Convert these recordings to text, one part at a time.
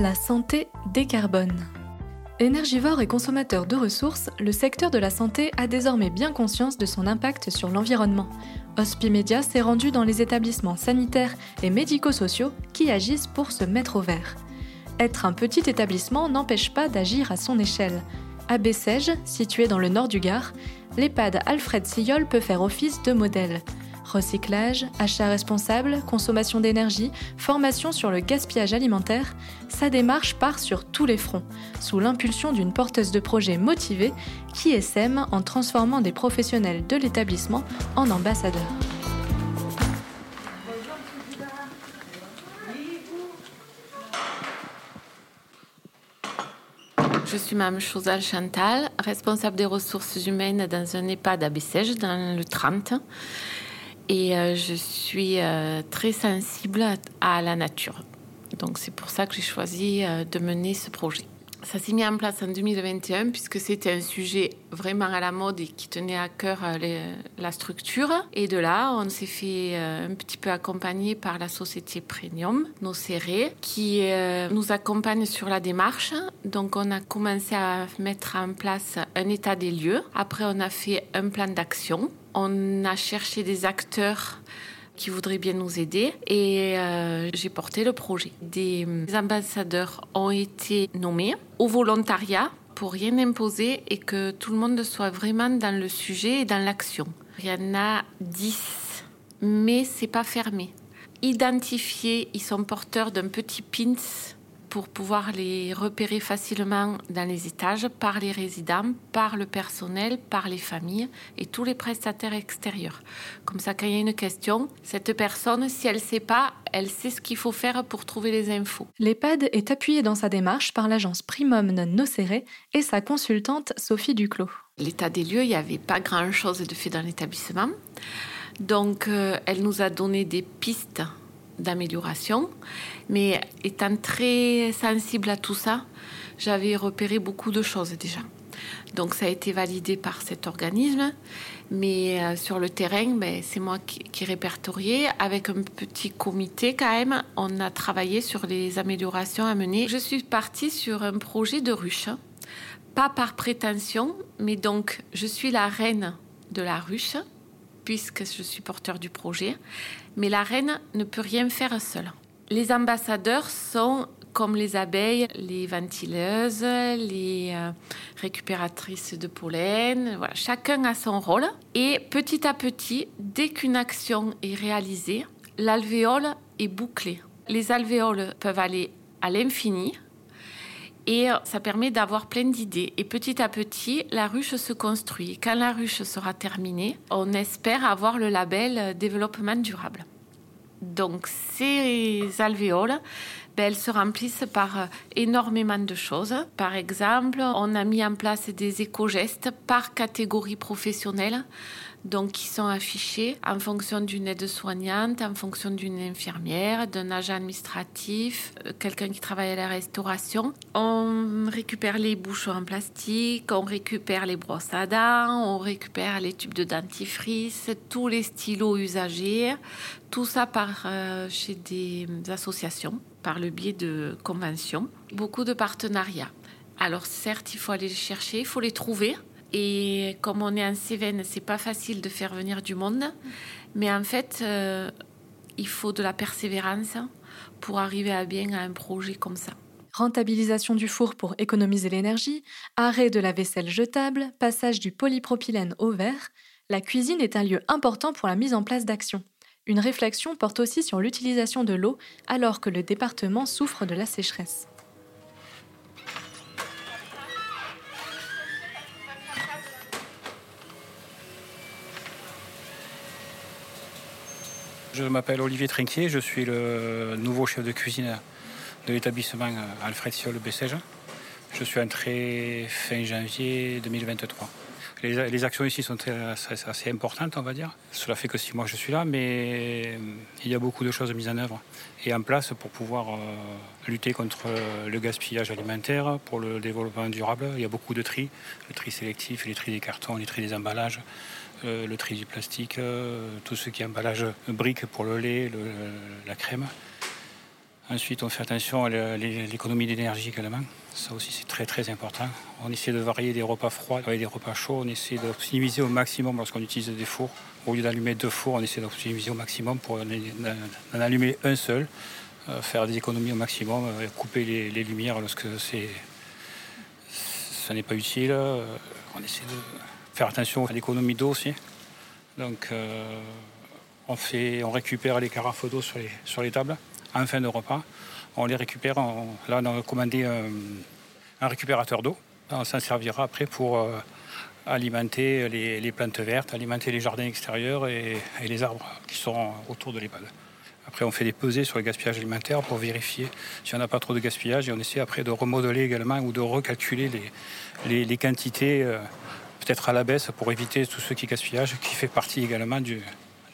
La santé décarbone. Énergivore et consommateur de ressources, le secteur de la santé a désormais bien conscience de son impact sur l'environnement. Hospimedia s'est rendu dans les établissements sanitaires et médico-sociaux qui agissent pour se mettre au vert. Être un petit établissement n'empêche pas d'agir à son échelle. À Bessèges, situé dans le nord du Gard, l'EHPAD Alfred Sillol peut faire office de modèle. Recyclage, achat responsable, consommation d'énergie, formation sur le gaspillage alimentaire, sa démarche part sur tous les fronts, sous l'impulsion d'une porteuse de projet motivée qui essaime en transformant des professionnels de l'établissement en ambassadeurs. Je suis Mme Chosal Chantal, responsable des ressources humaines dans un EHPAD à Bessèges, dans le 30. Et euh, je suis euh, très sensible à, la nature. Donc c'est pour ça que j'ai choisi euh, de mener ce projet. Ça s'est mis en place en 2021 puisque c'était un sujet vraiment à la mode et qui tenait à cœur la structure. Et de là, on s'est fait un petit peu accompagner par la société Premium, nos serrés, qui nous accompagne sur la démarche. Donc on a commencé à mettre en place un état des lieux. Après, on a fait un plan d'action on a cherché des acteurs qui voudraient bien nous aider et euh, j'ai porté le projet. Des ambassadeurs ont été nommés au volontariat pour rien imposer et que tout le monde soit vraiment dans le sujet et dans l'action. Il y en a 10, mais c'est pas fermé. Identifiés, ils sont porteurs d'un petit pins pour pouvoir les repérer facilement dans les étages par les résidents, par le personnel, par les familles et tous les prestataires extérieurs. Comme ça, quand il y a une question, cette personne, si elle ne sait pas, elle sait ce qu'il faut faire pour trouver les infos. L'EHPAD est appuyé dans sa démarche par l'agence Primum Non Nocere et sa consultante Sophie Duclos. L'état des lieux, il n'y avait pas grand-chose de fait dans l'établissement. Donc, euh, elle nous a donné des pistes d'amélioration. Mais étant très sensible à tout ça, j'avais repéré beaucoup de choses déjà. Donc ça a été validé par cet organisme, mais euh, sur le terrain, ben, c'est moi qui, qui répertorié. Avec un petit comité quand même, on a travaillé sur les améliorations à mener. Je suis partie sur un projet de ruche, pas par prétention, mais donc je suis la reine de la ruche puisque je suis porteur du projet, mais la reine ne peut rien faire seule. Les ambassadeurs sont comme les abeilles, les ventileuses, les euh, récupératrices de pollen. Chacun a son rôle. Et petit à petit, dès qu'une action est réalisée, l'alvéole est bouclée. Les alvéoles peuvent aller à l'infini, et ça permet d'avoir plein d'idées. Et petit à petit, la ruche se construit. Quand la ruche sera terminée, on espère avoir le label développement durable. Donc ces alvéoles, ben, elles se remplissent par énormément de choses. Par exemple, on a mis en place des éco-gestes par catégorie professionnelle donc qui sont affichés en fonction d'une aide-soignante, en fonction d'une infirmière, d'un agent administratif, euh, quelqu'un qui travaille à la restauration. On récupère les bouchons en plastique, on récupère les brosses à dents, on récupère les tubes de dentifrice, tous les stylos usagés, tout ça par euh, chez des associations, par le biais de conventions, beaucoup de partenariats. Alors certes, il faut aller les chercher, il faut les trouver. Et comme on est en Cévennes, c'est pas facile de faire venir du monde. Mais en fait, euh, il faut de la persévérance pour arriver à bien à un projet comme ça. Rentabilisation du four pour économiser l'énergie, arrêt de la vaisselle jetable, passage du polypropylène au verre, la cuisine est un lieu important pour la mise en place d'actions. Une réflexion porte aussi sur l'utilisation de l'eau alors que le département souffre de la sécheresse. Je m'appelle Olivier Trinquier, je suis le nouveau chef de cuisine de l'établissement Alfred Siol Bessèges. Je suis entré fin janvier 2023. Les, actions ici sont assez, importantes, on va dire. Cela fait que six mois que je suis là, mais il y a beaucoup de choses mises en œuvre et en place pour pouvoir euh, lutter contre le gaspillage alimentaire, pour le développement durable. Il y a beaucoup de tri, le tri sélectif, le tri des cartons, le tri des emballages, euh, le tri du plastique, euh, tout ce qui est emballage briques pour le lait, la crème. Ensuite, on fait attention à l'économie d'énergie également. Ça aussi, c'est très très important. On essaie de varier des repas froids avec des repas chauds. On essaie d'optimiser au maximum lorsqu'on utilise des fours. Au lieu d'allumer deux fours, on essaie d'optimiser au maximum pour en allumer un seul, euh, faire des économies au maximum, couper les, lumières lorsque c'est, ça n'est pas utile. On essaie de faire attention à l'économie d'eau aussi. Donc, on, fait, on récupère les carafes d'eau sur les, tables en fin de repas. On les récupère. là, on a commandé un, récupérateur d'eau. On s'en servira après pour euh, alimenter les, plantes vertes, alimenter les jardins extérieurs et, les arbres qui sont autour de l'EHPAD. Après, on fait des pesées sur le gaspillage alimentaire pour vérifier s'il n'y en a pas trop de gaspillage et on essaie après de remodeler également ou de recalculer les, quantités, euh, peut-être à la baisse, pour éviter tout ce qui est gaspillage, qui fait partie également du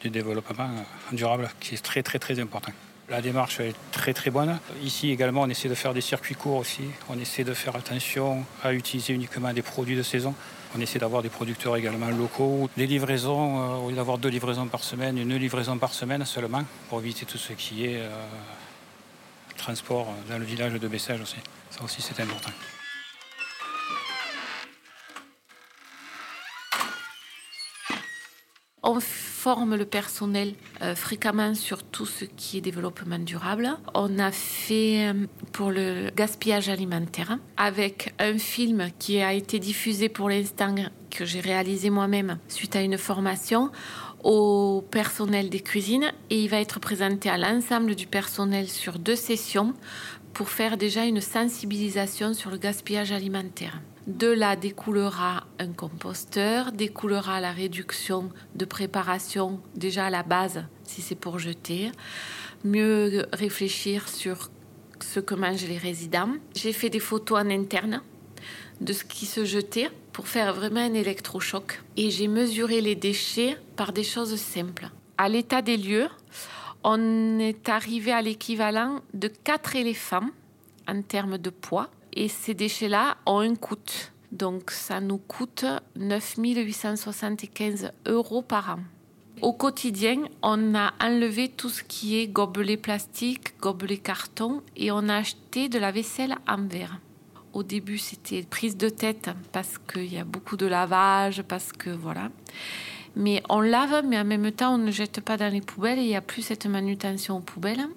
développement durable, qui est très très très important. La démarche est très très bonne. Ici également, on essaie de faire des circuits courts aussi. On essaie de faire attention à utiliser uniquement des produits de saison. On essaie d'avoir des producteurs également locaux. Les livraisons, euh, au lieu d'avoir deux livraisons par semaine, une livraison par semaine seulement, pour éviter tout ce qui est euh, transport dans le village de Bessèges aussi. Ça aussi, c'est important. On forme le personnel euh, fréquemment sur tout ce qui est développement durable. On a fait euh, pour le gaspillage alimentaire avec un film qui a été diffusé pour l'instant que j'ai réalisé moi-même suite à une formation au personnel des cuisines et il va être présenté à l'ensemble du personnel sur deux sessions pour faire déjà une sensibilisation sur le gaspillage alimentaire. De là découlera un composteur, découlera la réduction de préparation déjà à la base si c'est pour jeter, mieux réfléchir sur ce que mangent les résidents. J'ai fait des photos en interne de ce qui se jetait pour faire vraiment un électrochoc et j'ai mesuré les déchets par des choses simples. À l'état des lieux, on est arrivé à l'équivalent de 4 éléphants en termes de poids et ces déchets-là ont un coût. Donc ça nous coûte 9 875 euros par an. Au quotidien, on a enlevé tout ce qui est gobelet plastique, gobelet carton et on a acheté de la vaisselle en verre. Au début, c'était prise de tête parce qu'il y a beaucoup de lavage, parce que voilà. Mais on lave, mais en même temps, on ne jette pas dans les poubelles et il n'y a plus cette manutention aux poubelles.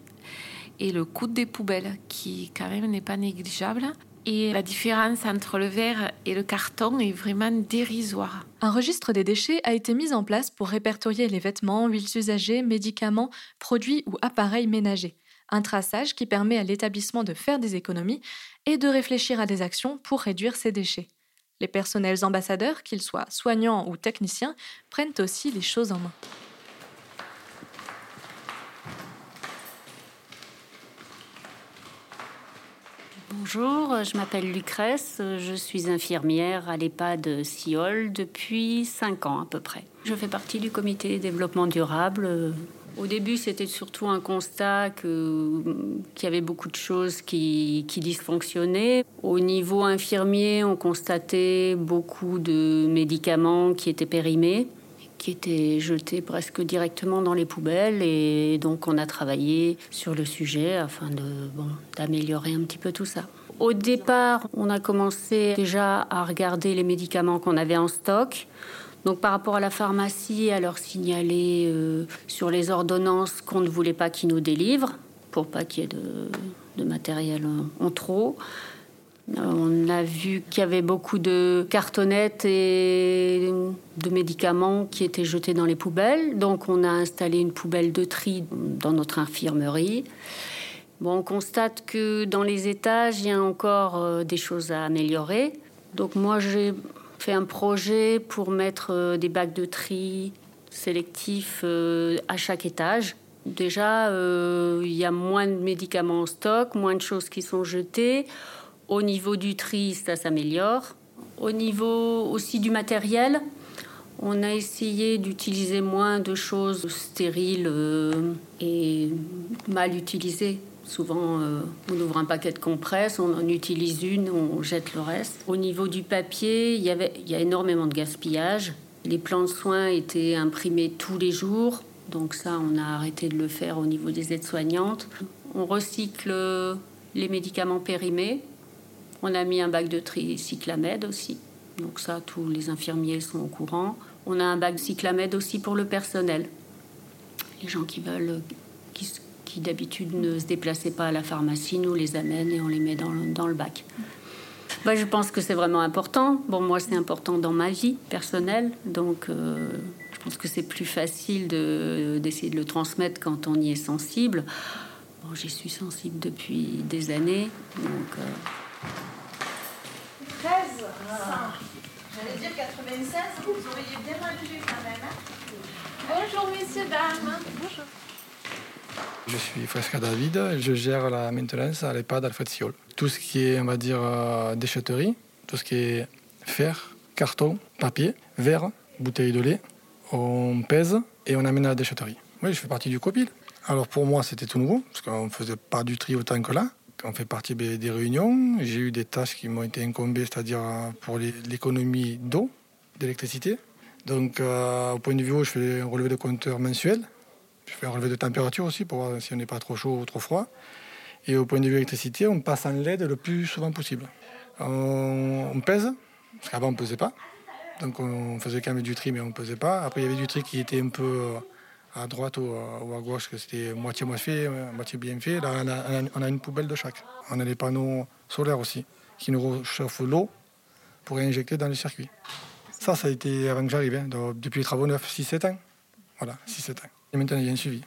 Et le coût des poubelles, qui quand même n'est pas négligeable. Et la différence entre le verre et le carton est vraiment dérisoire. Un registre des déchets a été mis en place pour répertorier les vêtements, huiles usagées, médicaments, produits ou appareils ménagers. Un traçage qui permet à l'établissement de faire des économies et de réfléchir à des actions pour réduire ces déchets. Les personnels ambassadeurs, qu'ils soient soignants ou techniciens, prennent aussi les choses en main. Bonjour, je m'appelle Lucrèce, je suis infirmière à l'EHPAD Siol depuis 5 ans à peu près. Je fais partie du comité développement durable. Au début, c'était surtout un constat qu'il y avait beaucoup de choses qui, qui dysfonctionnaient. Au niveau infirmier, on constatait beaucoup de médicaments qui étaient périmés qui étaient jetés presque directement dans les poubelles et donc on a travaillé sur le sujet afin de bon, d'améliorer un petit peu tout ça. Au départ, on a commencé déjà à regarder les médicaments qu'on avait en stock. Donc par rapport à la pharmacie, à leur signaler euh, sur les ordonnances qu'on ne voulait pas qu'ils nous délivrent, pour pas qu'il y ait de, de matériel en trop. Euh, on a vu qu'il y avait beaucoup de cartonnettes et de médicaments qui étaient jetés dans les poubelles. Donc on a installé une poubelle de tri dans notre infirmerie. Bon, on constate que dans les étages, il y a encore euh, des choses à améliorer. Donc moi, j'ai fait un projet pour mettre euh, des bacs de tri sélectifs à chaque étage. Déjà, il y a moins de médicaments en stock, moins de choses qui sont jetées. Au niveau du tri, ça s'améliore. Au niveau aussi du matériel, on a essayé d'utiliser moins de choses stériles euh, et mal utilisées. Souvent, euh, on ouvre un paquet de compresses, on en utilise une, on jette le reste. Au niveau du papier, il y, il y a énormément de gaspillage. Les plans de soins étaient imprimés tous les jours. Donc ça, on a arrêté de le faire au niveau des aides-soignantes. On recycle les médicaments périmés. On a mis un bac de tri cyclamède aussi. Donc ça, tous les infirmiers sont au courant. On a un bac de cyclamède aussi pour le personnel. Les gens qui veulent, qui, d'habitude ne se déplaçaient pas à la pharmacie, nous les amènent et on les met dans le, bac. Bah, je pense que c'est vraiment important. Bon, moi, c'est important dans ma vie personnelle. Donc, euh, je pense que c'est plus facile de, d'essayer de le transmettre quand on y est sensible. Bon, j'y suis sensible depuis des années. Donc, euh, 13, j'allais dire 96, vous auriez bien mangé quand même. Hein Bonjour messieurs, dames. Bonjour. Je suis Fresca David, et je gère la maintenance à l'EHPAD Alfred Siol. Tout ce qui est, on va dire, euh, déchetterie, tout ce qui est fer, carton, papier, verre, bouteille de lait, on pèse et on amène à la déchetterie. Oui, je fais partie du COPIL. Alors pour moi, c'était tout nouveau, parce qu'on ne faisait pas du tri autant que là. On fait partie des réunions. J'ai eu des tâches qui m'ont été incombées, c'est-à-dire euh, pour l'économie d'eau, d'électricité. Donc, euh, au point de vue eau, je fais un relevé de compteur mensuel. Je fais un relevé de température aussi pour voir si on n'est pas trop chaud ou trop froid. Et au point de vue électricité, on passe en LED le plus souvent possible. On, on pèse, parce qu'avant on ne pesait pas. Donc on faisait quand même du tri, mais on ne pesait pas. Après, il y avait du tri qui était un peu euh, à droite ou, euh, ou à gauche, que c'était moitié mal fait, euh, moitié bien fait. Là, on a, on une poubelle de chaque. On a les panneaux solaires aussi, qui nous réchauffent l'eau pour injecter dans les circuits. Ça, ça a été avant que j'arrive, hein, depuis les travaux neufs, 6-7 ans. Voilà, 6-7 ans. Et maintenant, il y a un suivi.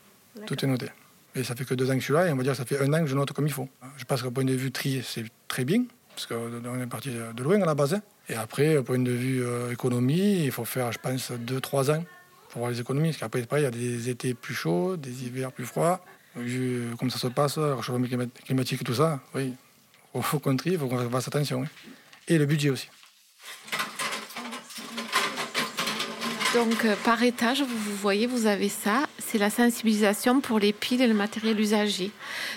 Tout est noté. Et ça fait que deux ans que je suis là, et on va dire que ça fait un an que je note comme il faut. Je pense qu'au point de vue tri, c'est très bien, parce qu'on est parti de loin à la base. hein. Et après, au point de vue euh, économie, il faut faire, je pense, 2-3 ans pour voir les économies. Parce qu'après, il y a des étés plus chauds, des hivers plus froids. Vu comme ça se passe, le réchauffement climat- climatique et tout ça, oui, il faut qu'on trie, il faut qu'on fasse attention. oui. Et le budget aussi. Donc, euh, par étage, vous, vous voyez, vous avez ça. C'est la sensibilisation pour les piles et le matériel usagé.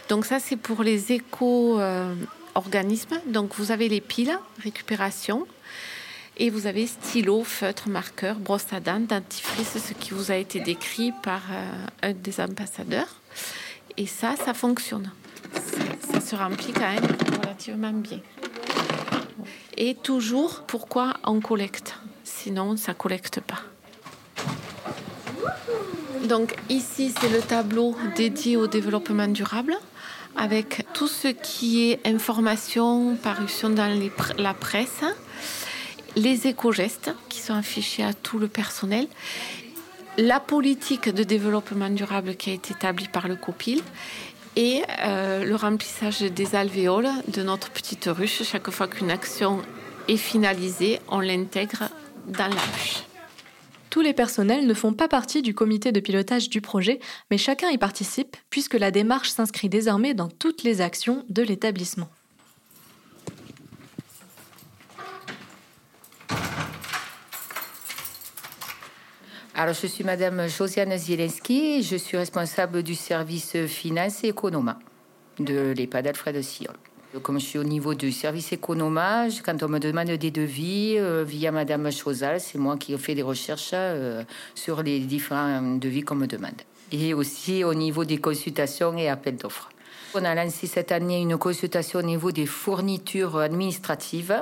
Donc, ça, c'est pour les éco-organismes. Donc, vous avez les piles, récupération. Et vous avez stylo, feutre, marqueur, brosse à dents, dentifrice, ce qui vous a été décrit par euh, un des ambassadeurs. Et ça, ça fonctionne. Ça, se remplit quand même relativement bien. Et toujours, pourquoi on collecte? Sinon, ça collecte pas. Donc ici, c'est le tableau dédié au développement durable avec tout ce qui est information, parution dans la presse, les éco-gestes qui sont affichés à tout le personnel, la politique de développement durable qui a été établie par le COPIL et euh, le remplissage des alvéoles de notre petite ruche. Chaque fois qu'une action est finalisée, on l'intègre dans la ruche. Tous les personnels ne font pas partie du comité de pilotage du projet, mais chacun y participe puisque la démarche s'inscrit désormais dans toutes les actions de l'établissement. Alors, je suis Madame Josiane Zielinski, je suis responsable du service finance et économa de l'EHPAD Alfred Siol. Comme je suis au niveau du service économa, je- quand on me demande des devis euh, via Madame Chosal, c'est moi qui fais des recherches euh, sur les différents devis qu'on me demande. Et aussi au niveau des consultations et appels d'offres. On a lancé cette année une consultation au niveau des fournitures administratives.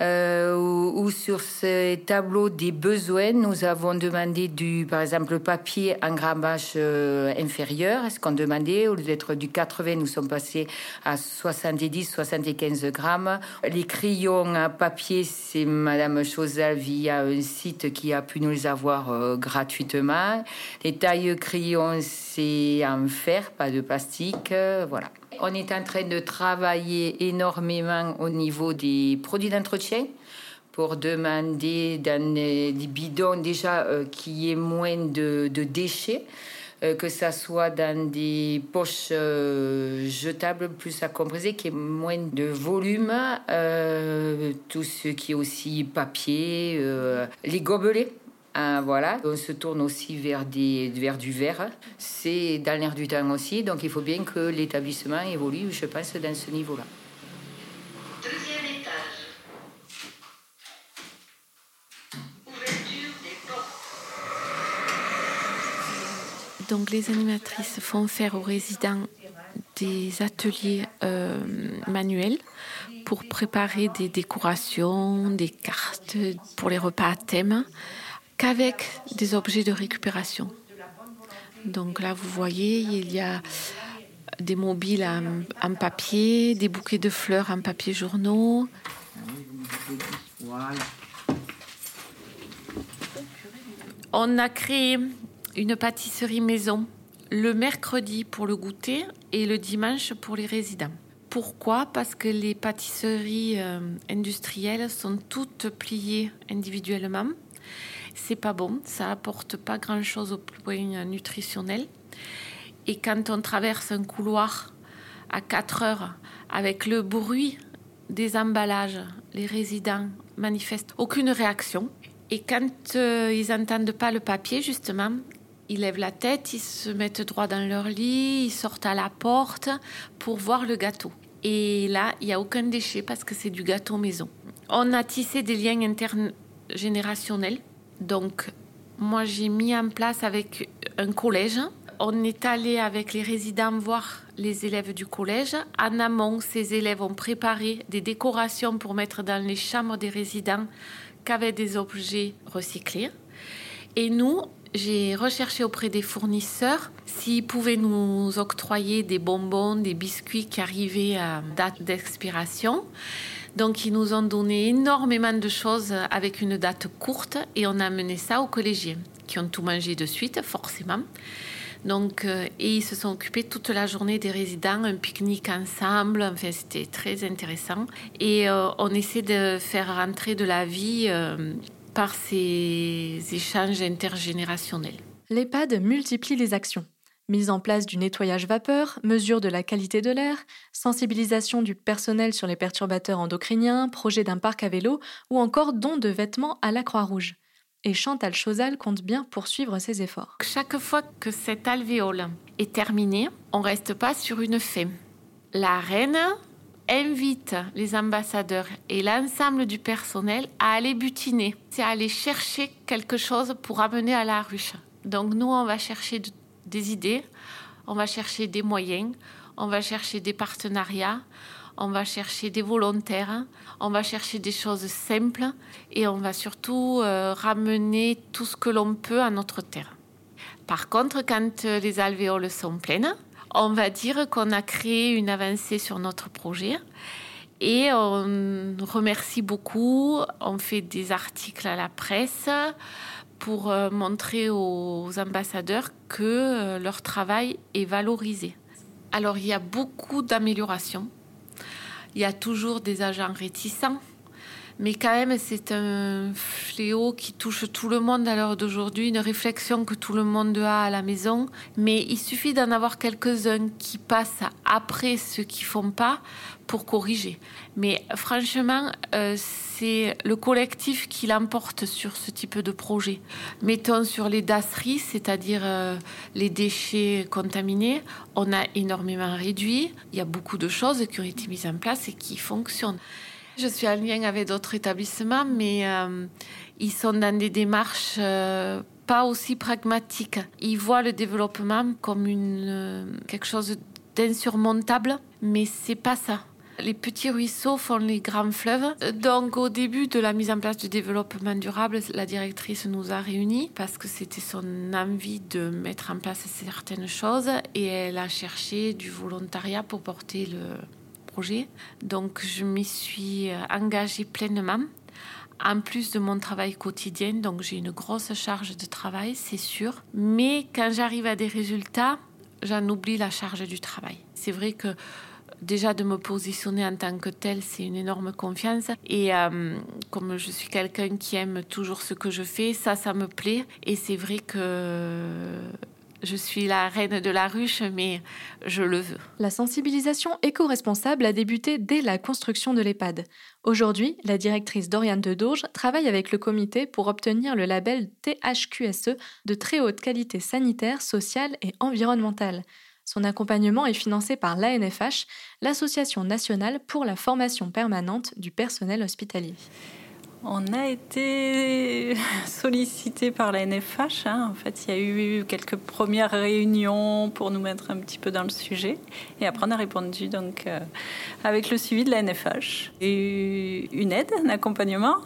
Euh, sur ce tableau des besoins, nous avons demandé du, par exemple, le papier en grammage euh, inférieur. Ce qu'on demandait, au lieu d'être du 80, nous sommes passés à 70-75 grammes. Les crayons à papier, c'est Madame Chosal via un site qui a pu nous les avoir euh, gratuitement. Les tailles crayons, c'est en fer, pas de plastique. euh, voilà. On est en train de travailler énormément au niveau des produits d'entretien pour demander dans des bidons déjà euh, qu'il moins de, déchets, euh, que ça soit dans des poches euh, jetables plus à compresser, qu'il y moins de volume, euh, tout ce qui est aussi papier, les gobelets. Ah, voilà, on se tourne aussi vers, des, vers du verre. C'est dans l'air du temps aussi, donc il faut bien que l'établissement évolue, je pense, dans ce niveau-là. Deuxième étage. Ouverture des portes. Donc les animatrices font faire aux résidents des ateliers euh, manuels pour préparer des décorations, des cartes pour les repas à thème, qu'avec des objets de récupération. Donc là, vous voyez, il y a des mobiles en, papier, des bouquets de fleurs en papier journaux. On a créé une pâtisserie maison le mercredi pour le goûter et le dimanche pour les résidents. Pourquoi? Parce que les pâtisseries euh, industrielles sont toutes pliées individuellement. C'est pas bon, ça apporte pas grand chose au point nutritionnel. Et quand on traverse un couloir à 4 heures avec le bruit des emballages, les résidents manifestent aucune réaction. Et quand euh, ils n'entendent pas le papier, justement, ils lèvent la tête, ils se mettent droit dans leur lit, ils sortent à la porte pour voir le gâteau. Et là, il n'y a aucun déchet parce que c'est du gâteau maison. On a tissé des liens intergénérationnels. Donc, moi, j'ai mis en place avec un collège. On est allé avec les résidents voir les élèves du collège. En amont, ces élèves ont préparé des décorations pour mettre dans les chambres des résidents qu'avec des objets recyclés. Et nous, j'ai recherché auprès des fournisseurs s'ils pouvaient nous octroyer des bonbons, des biscuits qui arrivaient à date d'expiration. Donc ils nous ont donné énormément de choses avec une date courte et on a amené ça aux collégiens qui ont tout mangé de suite, forcément. Donc, euh, ils se sont occupés toute la journée des résidents, un pique-nique ensemble. Enfin, c'était très intéressant. Et euh, on essaie de faire rentrer de la vie euh, par ces échanges intergénérationnels. L'EHPAD multiplie les actions. Mise en place du nettoyage vapeur, mesure de la qualité de l'air, sensibilisation du personnel sur les perturbateurs endocriniens, projet d'un parc à vélo ou encore don de vêtements à la Croix-Rouge. Et Chantal Chosal compte bien poursuivre ses efforts. Chaque fois que cet alvéole est terminé, on ne reste pas sur une fin. La reine invite les ambassadeurs et l'ensemble du personnel à aller butiner, c'est aller chercher quelque chose pour amener à la ruche. Donc nous, on va chercher des idées, on va chercher des moyens, on va chercher des partenariats, on va chercher des volontaires, on va chercher des choses simples et on va surtout euh, ramener tout ce que l'on peut à notre terre. Par contre, quand les alvéoles sont pleines, on va dire qu'on a créé une avancée sur notre projet. Et on remercie beaucoup. On fait des articles à la presse pour euh, montrer aux ambassadeurs que euh, leur travail est valorisé. Alors il y a beaucoup d'améliorations. Il y a toujours des agents réticents mais quand même, c'est un fléau qui touche tout le monde à l'heure d'aujourd'hui, une réflexion que tout le monde a à la maison. Mais il suffit d'en avoir quelques-uns qui passent après ceux qui font pas pour corriger. Mais franchement, euh, c'est le collectif qui l'emporte sur ce type de projet. Mettons sur les dasseries, c'est-à-dire euh, les déchets contaminés, on a énormément réduit. Il y a beaucoup de choses qui ont été mises en place et qui fonctionnent. Je suis en lien avec d'autres établissements, mais euh, ils sont dans des démarches euh, pas aussi pragmatiques. Ils voient le développement comme une, euh, quelque chose d'insurmontable, mais c'est pas ça. Les petits ruisseaux font les grands fleuves. Donc, au début de la mise en place du développement durable, la directrice nous a réunis parce que c'était son envie de mettre en place certaines choses et elle a cherché du volontariat pour porter le, projet. Donc je m'y suis euh, engagée pleinement. En plus de mon travail quotidien, donc j'ai une grosse charge de travail, c'est sûr. Mais quand j'arrive à des résultats, j'en oublie la charge du travail. C'est vrai que déjà de me positionner en tant que tel, c'est une énorme confiance. Et euh, comme je suis quelqu'un qui aime toujours ce que je fais, ça, ça me plaît. Et c'est vrai que je suis la reine de la ruche, mais je le veux. La sensibilisation éco-responsable a débuté dès la construction de l'EHPAD. Aujourd'hui, la directrice Doriane de Dourges travaille avec le comité pour obtenir le label THQSE de très haute qualité sanitaire, sociale et environnementale. Son accompagnement est financé par l'ANFH, l'Association nationale pour la formation permanente du personnel hospitalier. On a été sollicité par la NFH. Hein. En fait, il y a eu quelques premières réunions pour nous mettre un petit peu dans le sujet. Et après, on a répondu donc euh, avec le suivi de la NFH. Et une aide, un accompagnement,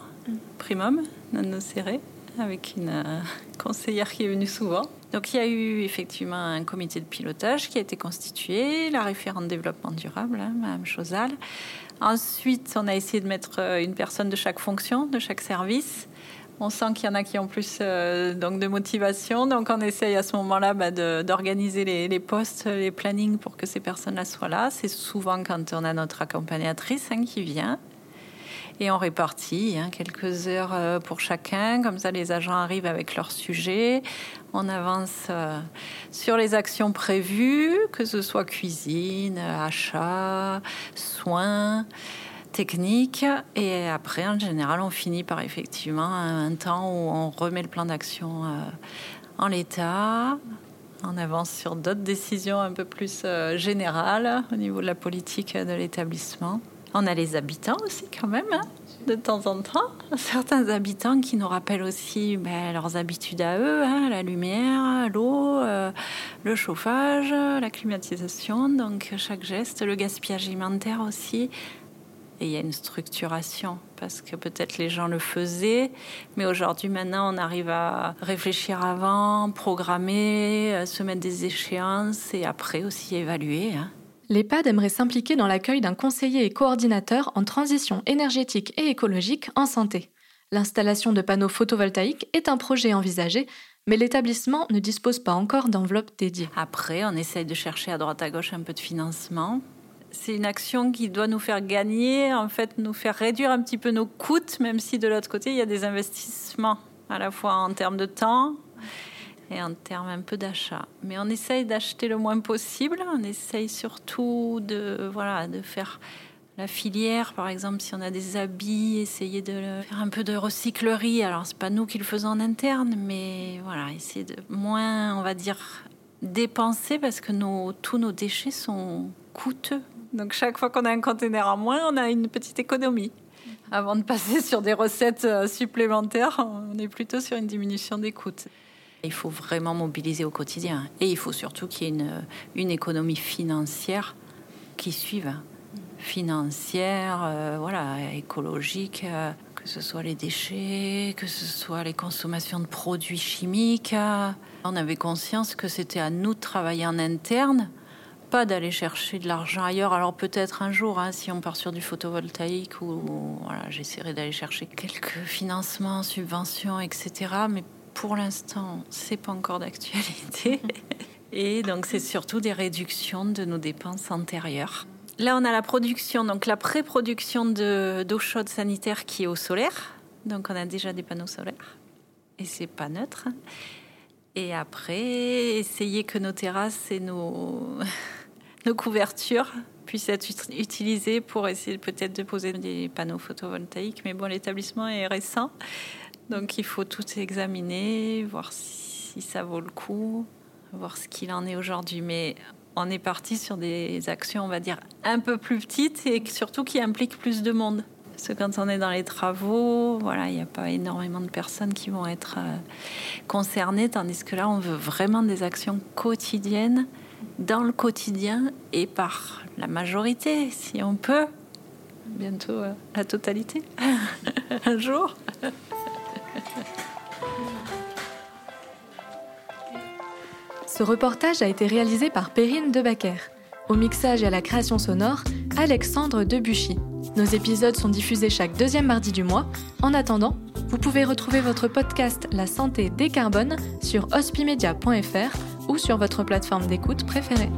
primum, non serré, avec une euh, conseillère qui est venue souvent. Donc il y a eu effectivement un comité de pilotage qui a été constitué, la référente développement durable, hein, Mme Chosal, Ensuite, on a essayé de mettre euh, une personne de chaque fonction, de chaque service. On sent qu'il y en a qui ont plus euh, donc de motivation, donc on essaye à ce moment-là bah, d'organiser les, postes, les plannings pour que ces personnes-là soient là. C'est souvent quand on a notre accompagnatrice hein, qui vient et on répartit hein, quelques heures euh, pour chacun. Comme ça, les agents arrivent avec leur sujet. On avance euh, sur les actions prévues, que ce soit cuisine, achat, soins techniques. Et après, en général, on finit par effectivement un temps où on remet le plan d'action euh, en l'état. On avance sur d'autres décisions un peu plus générales au niveau de la politique de l'établissement. On a les habitants aussi quand même, hein, de temps en temps. Certains habitants qui nous rappellent aussi ben, leurs habitudes à eux, hein, la lumière, l'eau, euh, le chauffage, la climatisation, donc chaque geste, le gaspillage alimentaire aussi. Et il y a une structuration, parce que peut-être les gens le faisaient, mais aujourd'hui maintenant on arrive à réfléchir avant, programmer, euh, se mettre des échéances et après aussi évaluer. Hein l'EHPAD aimerait s'impliquer dans l'accueil d'un conseiller et coordinateur en transition énergétique et écologique en santé. L'installation de panneaux photovoltaïques est un projet envisagé, mais l'établissement ne dispose pas encore d'enveloppe dédiée. Après, on essaye de chercher à droite à gauche un peu de financement. C'est une action qui doit nous faire gagner, en fait, nous faire réduire un petit peu nos coûts, même si de l'autre côté, il y a des investissements, à la fois en termes de temps en termes un peu d'achat. Mais on essaye d'acheter le moins possible. On essaye surtout de, voilà, de faire la filière, par exemple, si on a des habits, essayer de faire un peu de recyclerie. Alors, c'est pas nous qui le faisons en interne, mais voilà, essayer de moins, on va dire, dépenser parce que nos, tous nos déchets sont coûteux. Donc, chaque fois qu'on a un conteneur en moins, on a une petite économie. Avant de passer sur des recettes euh, supplémentaires, on est plutôt sur une diminution des coûts. Il faut vraiment mobiliser au quotidien. Et il faut surtout qu'il y ait une, économie financière qui suive. Financière, euh, voilà, écologique, euh, que ce soit les déchets, que ce soit les consommations de produits chimiques. On avait conscience que c'était à nous de travailler en interne, pas d'aller chercher de l'argent ailleurs. Alors peut-être un jour, hein, si on part sur du photovoltaïque, ou voilà, j'essaierai d'aller chercher quelques financements, subventions, etc. Mais pour l'instant, c'est pas encore d'actualité. Et donc, c'est surtout des réductions de nos dépenses antérieures. Là, on a la production, donc la pré-production d'eau chaude sanitaire qui est au solaire. Donc, on a déjà des panneaux solaires. Et c'est pas neutre. Et après, essayer que nos terrasses et nos, nos couvertures puissent être utilisées pour essayer peut-être de poser des panneaux photovoltaïques. Mais bon, l'établissement est récent. Donc il faut tout examiner, voir si ça vaut le coup, voir ce qu'il en est aujourd'hui. Mais on est parti sur des actions, on va dire, un peu plus petites et surtout qui impliquent plus de monde. Parce que quand on est dans les travaux, voilà, il n'y a pas énormément de personnes qui vont être euh, concernées, tandis que là, on veut vraiment des actions quotidiennes, dans le quotidien et par la majorité, si on peut. Bientôt euh, la totalité, un jour. Ce reportage a été réalisé par Perrine Debacker. Au mixage et à la création sonore, Alexandre Debuchy. Nos épisodes sont diffusés chaque deuxième mardi du mois. En attendant, vous pouvez retrouver votre podcast La santé décarbone sur hospimedia.fr ou sur votre plateforme d'écoute préférée.